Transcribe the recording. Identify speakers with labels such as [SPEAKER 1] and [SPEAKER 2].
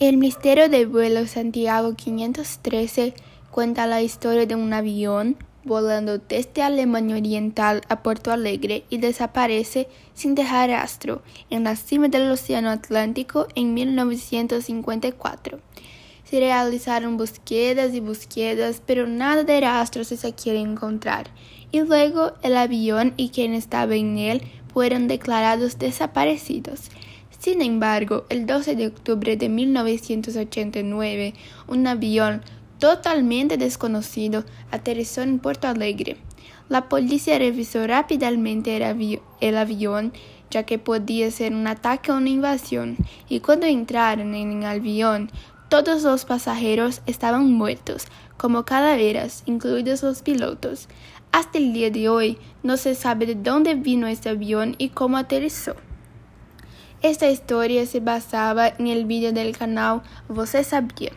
[SPEAKER 1] El misterio del vuelo Santiago 513 cuenta la historia de un avión volando desde Alemania Oriental a Puerto Alegre y desaparece sin dejar rastro en la cima del Océano Atlántico en 1954. Se realizaron búsquedas y búsquedas, pero nada de rastro se quiere encontrar, y luego el avión y quien estaba en él fueron declarados desaparecidos. Sin embargo, el 12 de octubre de 1989, un avión totalmente desconocido aterrizó en Porto Alegre. La policía revisó rápidamente el, avión, ya que podía ser un ataque o una invasión, y cuando entraron en el avión, todos los pasajeros estaban muertos, como calaveras, incluidos los pilotos. Hasta el día de hoy no se sabe de dónde vino este avión y cómo aterrizó. Esta historia se basaba en el vídeo del canal Você Sabia.